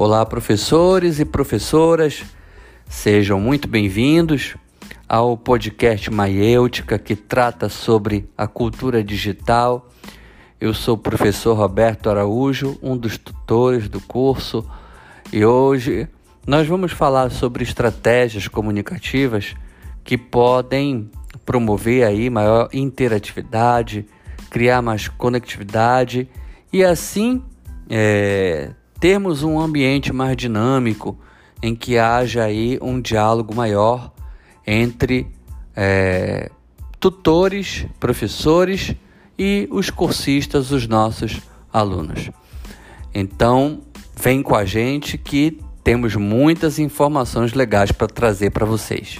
Olá, professores e professoras, sejam muito bem-vindos ao podcast Maiêutica que trata sobre a cultura digital. Eu sou o professor Roberto Araújo, um dos tutores do curso, e hoje nós vamos falar sobre estratégias comunicativas que podem promover aí maior interatividade, criar mais conectividade e assim é, termos um ambiente mais dinâmico em que haja aí um diálogo maior entre é, tutores, professores e os cursistas, os nossos alunos. Então, vem com a gente que temos muitas informações legais para trazer para vocês.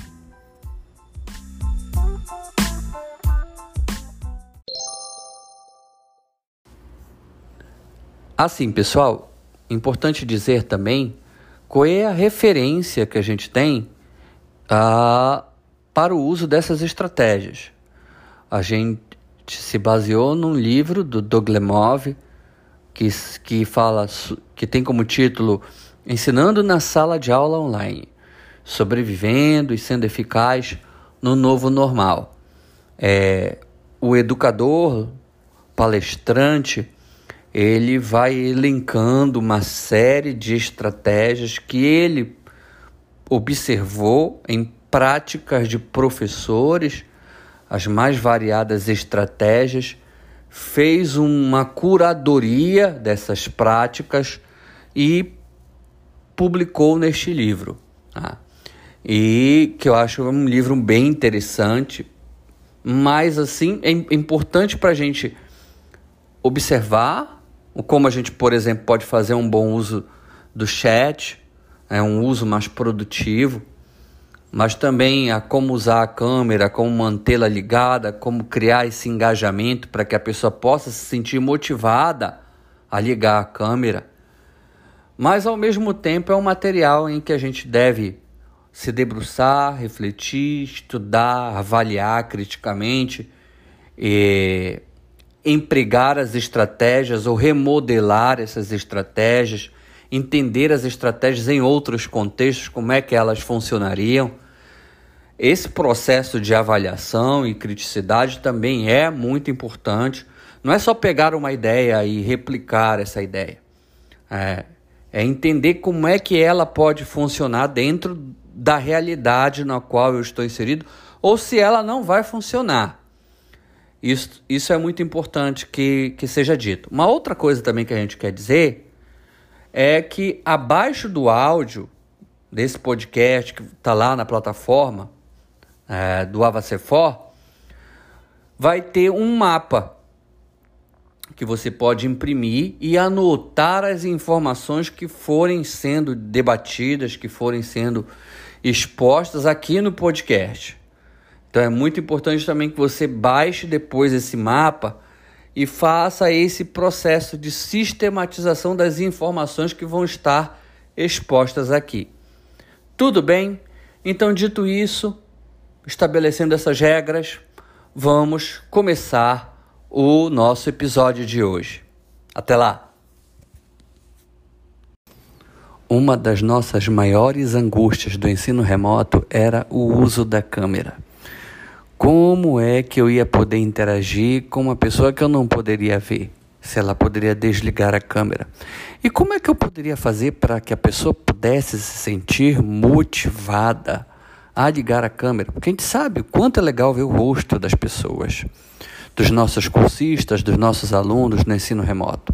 Assim, pessoal, importante dizer também qual é a referência que a gente tem uh, para o uso dessas estratégias. A gente se baseou num livro do Doglemov que, que fala que tem como título Ensinando na sala de aula online, sobrevivendo e sendo eficaz no novo normal. É, o educador, palestrante, ele vai elencando uma série de estratégias que ele observou em práticas de professores, as mais variadas estratégias, fez uma curadoria dessas práticas e publicou neste livro. Tá? E que eu acho um livro bem interessante, mas assim é importante para a gente observar como a gente, por exemplo, pode fazer um bom uso do chat, é um uso mais produtivo, mas também a como usar a câmera, como mantê-la ligada, como criar esse engajamento para que a pessoa possa se sentir motivada a ligar a câmera. Mas ao mesmo tempo é um material em que a gente deve se debruçar, refletir, estudar, avaliar criticamente e empregar as estratégias ou remodelar essas estratégias, entender as estratégias em outros contextos, como é que elas funcionariam. Esse processo de avaliação e criticidade também é muito importante. Não é só pegar uma ideia e replicar essa ideia. É, é entender como é que ela pode funcionar dentro da realidade na qual eu estou inserido ou se ela não vai funcionar. Isso, isso é muito importante que, que seja dito. Uma outra coisa também que a gente quer dizer é que abaixo do áudio desse podcast que está lá na plataforma é, do Avacefor, vai ter um mapa que você pode imprimir e anotar as informações que forem sendo debatidas, que forem sendo expostas aqui no podcast. Então é muito importante também que você baixe depois esse mapa e faça esse processo de sistematização das informações que vão estar expostas aqui. Tudo bem? Então, dito isso, estabelecendo essas regras, vamos começar o nosso episódio de hoje. Até lá! Uma das nossas maiores angústias do ensino remoto era o uso da câmera. Como é que eu ia poder interagir com uma pessoa que eu não poderia ver? Se ela poderia desligar a câmera. E como é que eu poderia fazer para que a pessoa pudesse se sentir motivada a ligar a câmera? Porque a gente sabe o quanto é legal ver o rosto das pessoas, dos nossos cursistas, dos nossos alunos no ensino remoto.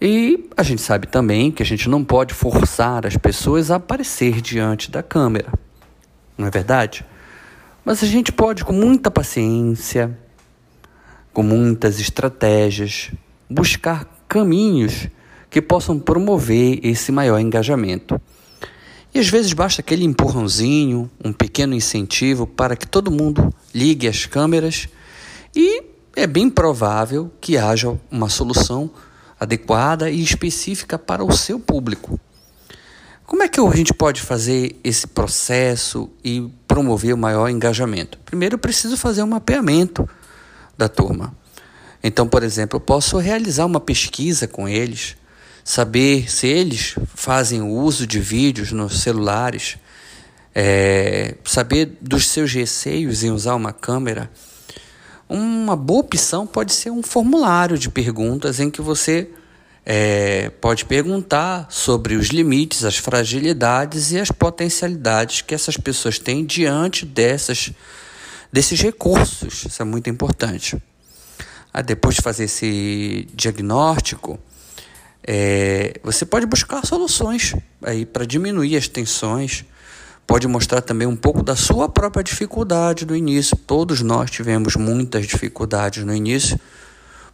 E a gente sabe também que a gente não pode forçar as pessoas a aparecer diante da câmera. Não é verdade? Mas a gente pode, com muita paciência, com muitas estratégias, buscar caminhos que possam promover esse maior engajamento. E às vezes basta aquele empurrãozinho, um pequeno incentivo para que todo mundo ligue as câmeras e é bem provável que haja uma solução adequada e específica para o seu público. Como é que a gente pode fazer esse processo e promover o maior engajamento? Primeiro, eu preciso fazer um mapeamento da turma. Então, por exemplo, eu posso realizar uma pesquisa com eles, saber se eles fazem uso de vídeos nos celulares, é, saber dos seus receios em usar uma câmera. Uma boa opção pode ser um formulário de perguntas em que você é, pode perguntar sobre os limites, as fragilidades e as potencialidades que essas pessoas têm diante dessas, desses recursos. Isso é muito importante. Ah, depois de fazer esse diagnóstico, é, você pode buscar soluções aí para diminuir as tensões. Pode mostrar também um pouco da sua própria dificuldade no início. Todos nós tivemos muitas dificuldades no início,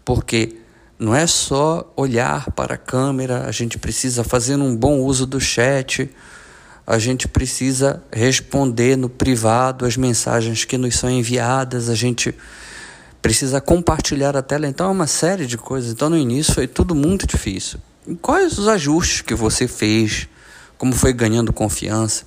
porque não é só olhar para a câmera, a gente precisa fazer um bom uso do chat, a gente precisa responder no privado as mensagens que nos são enviadas, a gente precisa compartilhar a tela, então é uma série de coisas. Então no início foi tudo muito difícil. E quais os ajustes que você fez? Como foi ganhando confiança?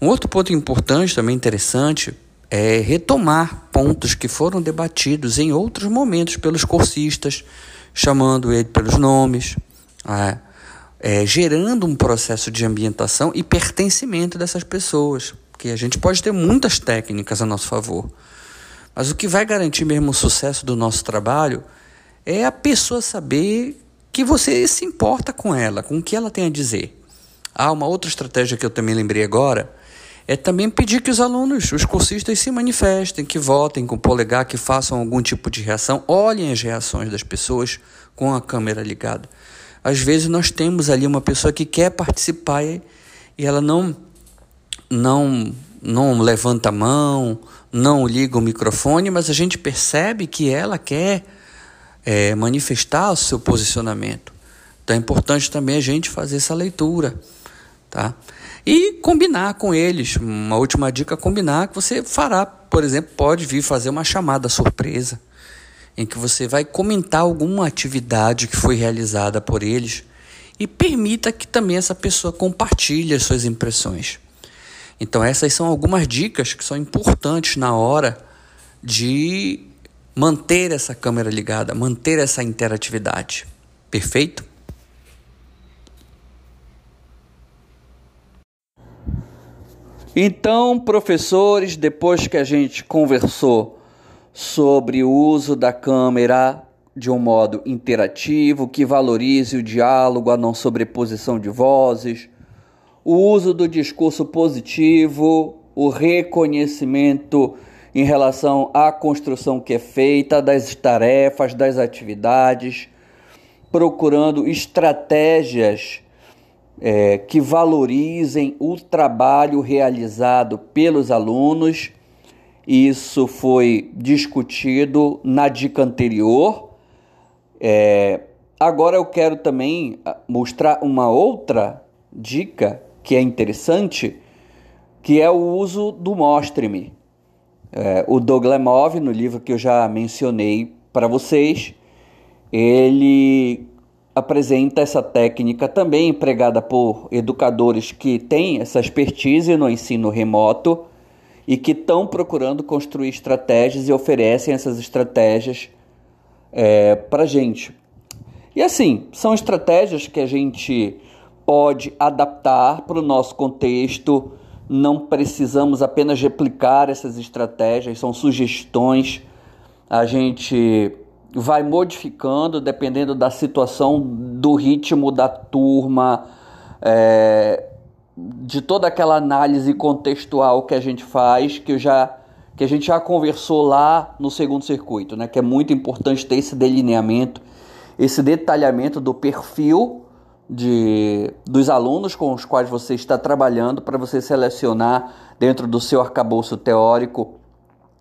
Um outro ponto importante, também interessante, é retomar pontos que foram debatidos em outros momentos pelos cursistas, chamando ele pelos nomes, é, é, gerando um processo de ambientação e pertencimento dessas pessoas. Que a gente pode ter muitas técnicas a nosso favor. Mas o que vai garantir mesmo o sucesso do nosso trabalho é a pessoa saber que você se importa com ela, com o que ela tem a dizer. Ah, uma outra estratégia que eu também lembrei agora é também pedir que os alunos, os cursistas, se manifestem, que votem com o polegar, que façam algum tipo de reação, olhem as reações das pessoas com a câmera ligada. Às vezes nós temos ali uma pessoa que quer participar e ela não não não levanta a mão, não liga o microfone, mas a gente percebe que ela quer é, manifestar o seu posicionamento. Então é importante também a gente fazer essa leitura, tá? E combinar com eles. Uma última dica: combinar que você fará, por exemplo, pode vir fazer uma chamada surpresa, em que você vai comentar alguma atividade que foi realizada por eles e permita que também essa pessoa compartilhe as suas impressões. Então, essas são algumas dicas que são importantes na hora de manter essa câmera ligada, manter essa interatividade. Perfeito? Então, professores, depois que a gente conversou sobre o uso da câmera de um modo interativo, que valorize o diálogo, a não sobreposição de vozes, o uso do discurso positivo, o reconhecimento em relação à construção que é feita, das tarefas, das atividades, procurando estratégias é, que valorizem o trabalho realizado pelos alunos. Isso foi discutido na dica anterior. É, agora eu quero também ah, mostrar uma outra dica que é interessante, que é o uso do Mostre-me. É, o Doglemov, no livro que eu já mencionei para vocês, ele apresenta essa técnica também empregada por educadores que têm essa expertise no ensino remoto e que estão procurando construir estratégias e oferecem essas estratégias é, para a gente. E assim, são estratégias que a gente pode adaptar para o nosso contexto. Não precisamos apenas replicar essas estratégias, são sugestões. A gente vai modificando dependendo da situação, do ritmo da turma, é, de toda aquela análise contextual que a gente faz, que já que a gente já conversou lá no segundo circuito, né? Que é muito importante ter esse delineamento, esse detalhamento do perfil de, dos alunos com os quais você está trabalhando para você selecionar dentro do seu arcabouço teórico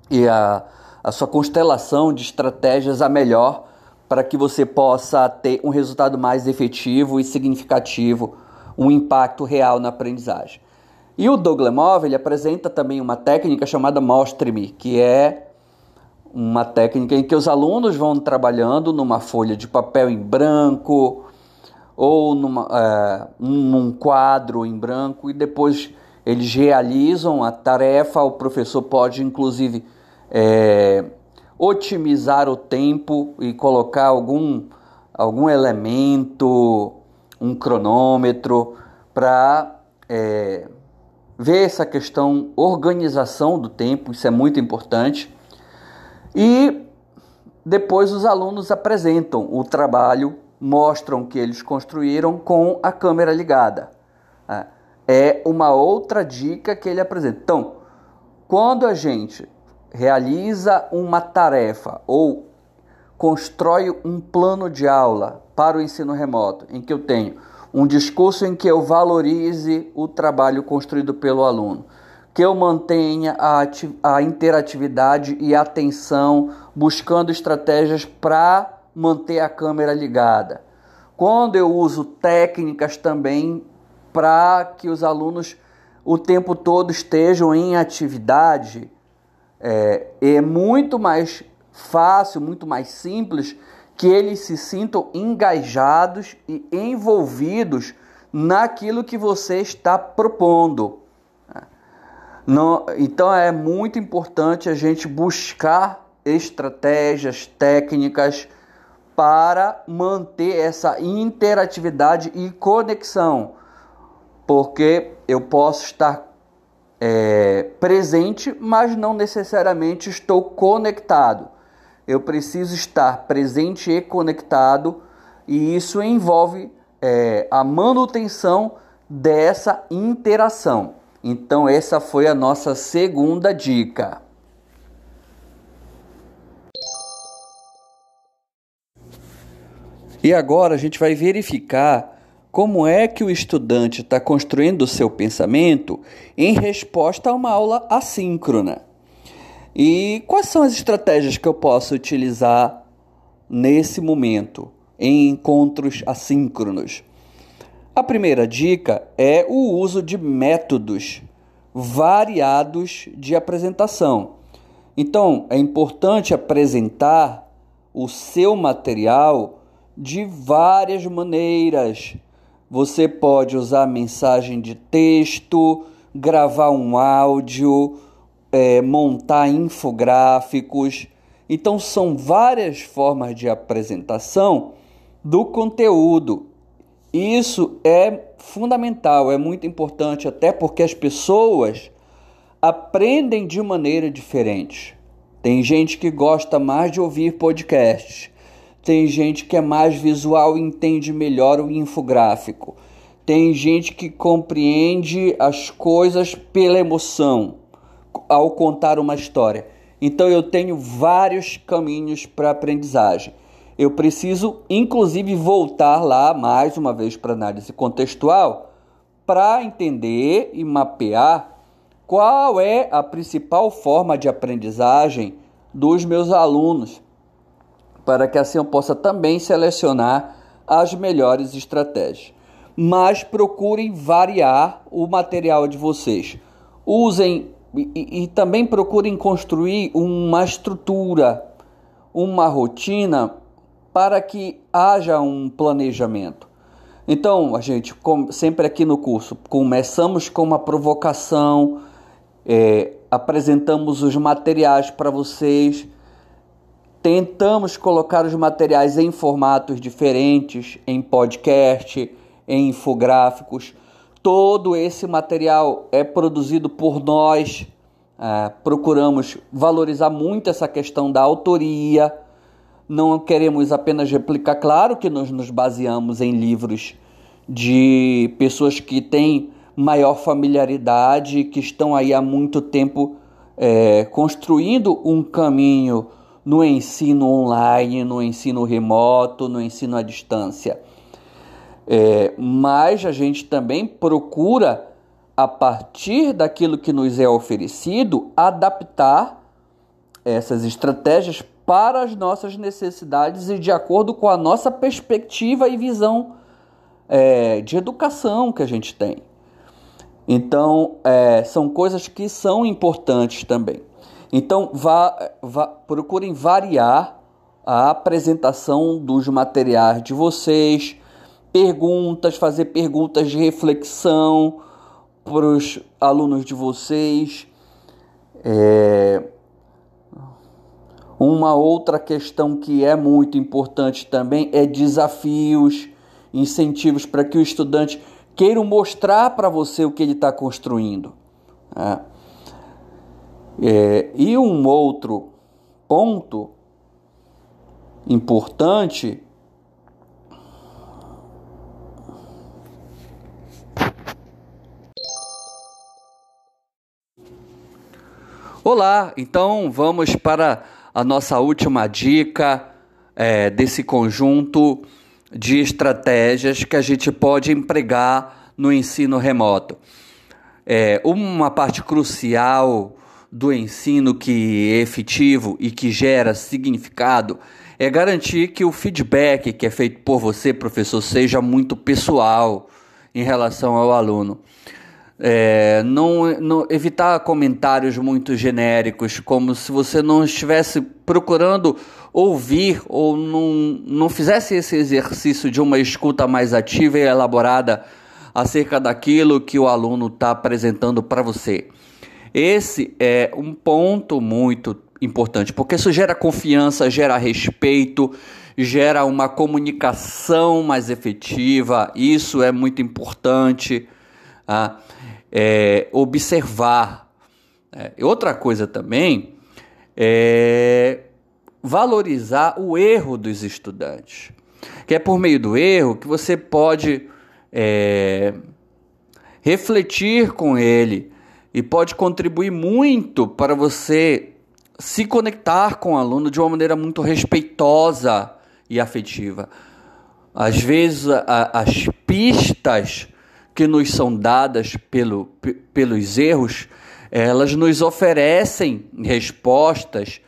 e a, a sua constelação de estratégias a melhor para que você possa ter um resultado mais efetivo e significativo, um impacto real na aprendizagem. E o Douglas ele apresenta também uma técnica chamada Mostre-me, que é uma técnica em que os alunos vão trabalhando numa folha de papel em branco, ou numa, é, num quadro em branco e depois eles realizam a tarefa. O professor pode, inclusive, é, otimizar o tempo e colocar algum algum elemento, um cronômetro, para é, ver essa questão organização do tempo, isso é muito importante. E depois os alunos apresentam o trabalho, mostram que eles construíram com a câmera ligada. É, é uma outra dica que ele apresenta. Então, quando a gente realiza uma tarefa ou constrói um plano de aula para o ensino remoto, em que eu tenho um discurso em que eu valorize o trabalho construído pelo aluno, que eu mantenha a, a interatividade e atenção, buscando estratégias para manter a câmera ligada. Quando eu uso técnicas também para que os alunos o tempo todo estejam em atividade, é, é muito mais fácil, muito mais simples que eles se sintam engajados e envolvidos naquilo que você está propondo. Não, então é muito importante a gente buscar estratégias, técnicas para manter essa interatividade e conexão, porque eu posso estar é, presente, mas não necessariamente estou conectado. Eu preciso estar presente e conectado, e isso envolve é, a manutenção dessa interação. Então, essa foi a nossa segunda dica. E agora a gente vai verificar como é que o estudante está construindo o seu pensamento em resposta a uma aula assíncrona. E quais são as estratégias que eu posso utilizar nesse momento, em encontros assíncronos? A primeira dica é o uso de métodos variados de apresentação. Então, é importante apresentar o seu material de várias maneiras você pode usar mensagem de texto, gravar um áudio, é, montar infográficos. Então, são várias formas de apresentação do conteúdo. Isso é fundamental, é muito importante, até porque as pessoas aprendem de maneira diferente. Tem gente que gosta mais de ouvir podcasts, tem gente que é mais visual e entende melhor o infográfico. Tem gente que compreende as coisas pela emoção ao contar uma história. Então eu tenho vários caminhos para aprendizagem. Eu preciso, inclusive, voltar lá mais uma vez para análise contextual para entender e mapear qual é a principal forma de aprendizagem dos meus alunos para que assim eu possa também selecionar as melhores estratégias. Mas procurem variar o material de vocês. Usem e, e também procurem construir uma estrutura, uma rotina para que haja um planejamento. Então, a gente, sempre aqui no curso, começamos com uma provocação, é, apresentamos os materiais para vocês Tentamos colocar os materiais em formatos diferentes, em podcast, em infográficos. Todo esse material é produzido por nós. É, procuramos valorizar muito essa questão da autoria. Não queremos apenas replicar. Claro que nós nos baseamos em livros de pessoas que têm maior familiaridade, que estão aí há muito tempo é, construindo um caminho no ensino online, no ensino remoto, no ensino à distância. É, mas a gente também procura, a partir daquilo que nos é oferecido, adaptar essas estratégias para as nossas necessidades e de acordo com a nossa perspectiva e visão é, de educação que a gente tem. Então, é, são coisas que são importantes também. Então, vá, vá, procurem variar a apresentação dos materiais de vocês, perguntas, fazer perguntas de reflexão para os alunos de vocês. É... Uma outra questão que é muito importante também é desafios, incentivos para que o estudante queira mostrar para você o que ele está construindo. Né? É, e um outro ponto importante Olá, então vamos para a nossa última dica é, desse conjunto de estratégias que a gente pode empregar no ensino remoto. É, uma parte crucial do ensino que é efetivo e que gera significado é garantir que o feedback que é feito por você, professor, seja muito pessoal em relação ao aluno. É, não, não, evitar comentários muito genéricos, como se você não estivesse procurando ouvir ou não, não fizesse esse exercício de uma escuta mais ativa e elaborada acerca daquilo que o aluno está apresentando para você. Esse é um ponto muito importante, porque isso gera confiança, gera respeito, gera uma comunicação mais efetiva, isso é muito importante. Ah, é, observar. É, outra coisa também é valorizar o erro dos estudantes, que é por meio do erro que você pode é, refletir com ele e pode contribuir muito para você se conectar com o aluno de uma maneira muito respeitosa e afetiva. Às vezes, a, as pistas que nos são dadas pelo, pelos erros, elas nos oferecem respostas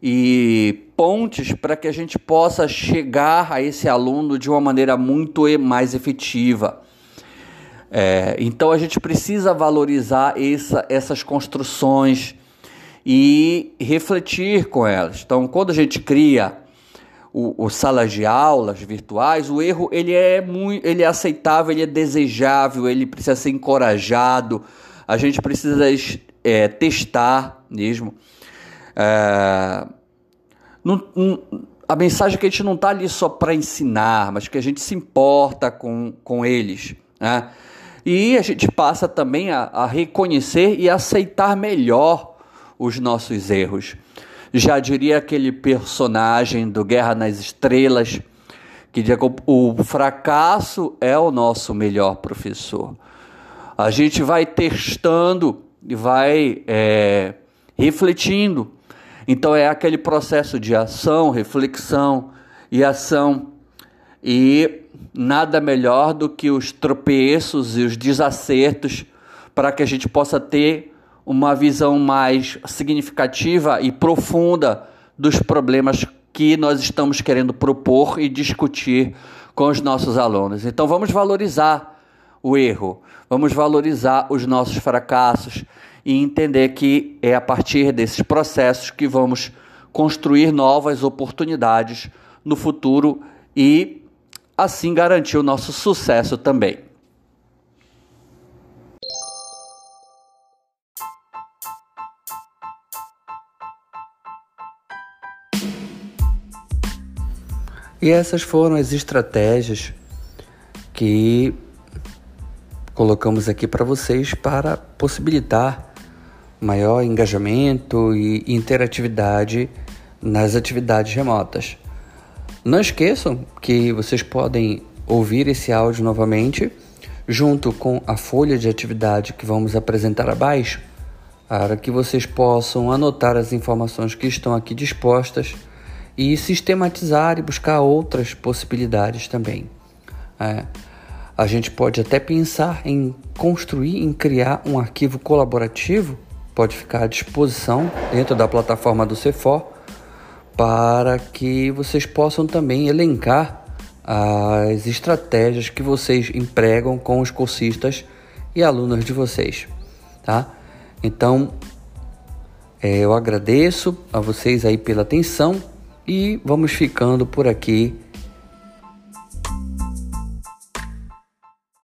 e pontes para que a gente possa chegar a esse aluno de uma maneira muito mais efetiva. É, então a gente precisa valorizar essa, essas construções e refletir com elas. Então, quando a gente cria o, o, salas de aulas virtuais, o erro ele é muito, ele é aceitável, ele é desejável, ele precisa ser encorajado. A gente precisa é, testar mesmo. É, não, a mensagem é que a gente não está ali só para ensinar, mas que a gente se importa com, com eles. Né? E a gente passa também a, a reconhecer e aceitar melhor os nossos erros. Já diria aquele personagem do Guerra nas Estrelas que diz o fracasso é o nosso melhor professor. A gente vai testando e vai é, refletindo. Então é aquele processo de ação, reflexão e ação. E nada melhor do que os tropeços e os desacertos para que a gente possa ter uma visão mais significativa e profunda dos problemas que nós estamos querendo propor e discutir com os nossos alunos. Então vamos valorizar o erro, vamos valorizar os nossos fracassos e entender que é a partir desses processos que vamos construir novas oportunidades no futuro e assim garantir o nosso sucesso também. E essas foram as estratégias que colocamos aqui para vocês para possibilitar maior engajamento e interatividade nas atividades remotas. Não esqueçam que vocês podem ouvir esse áudio novamente junto com a folha de atividade que vamos apresentar abaixo, para que vocês possam anotar as informações que estão aqui dispostas e sistematizar e buscar outras possibilidades também. É, a gente pode até pensar em construir, em criar um arquivo colaborativo, pode ficar à disposição dentro da plataforma do Cefor, para que vocês possam também elencar as estratégias que vocês empregam com os cursistas e alunos de vocês, tá? Então, é, eu agradeço a vocês aí pela atenção e vamos ficando por aqui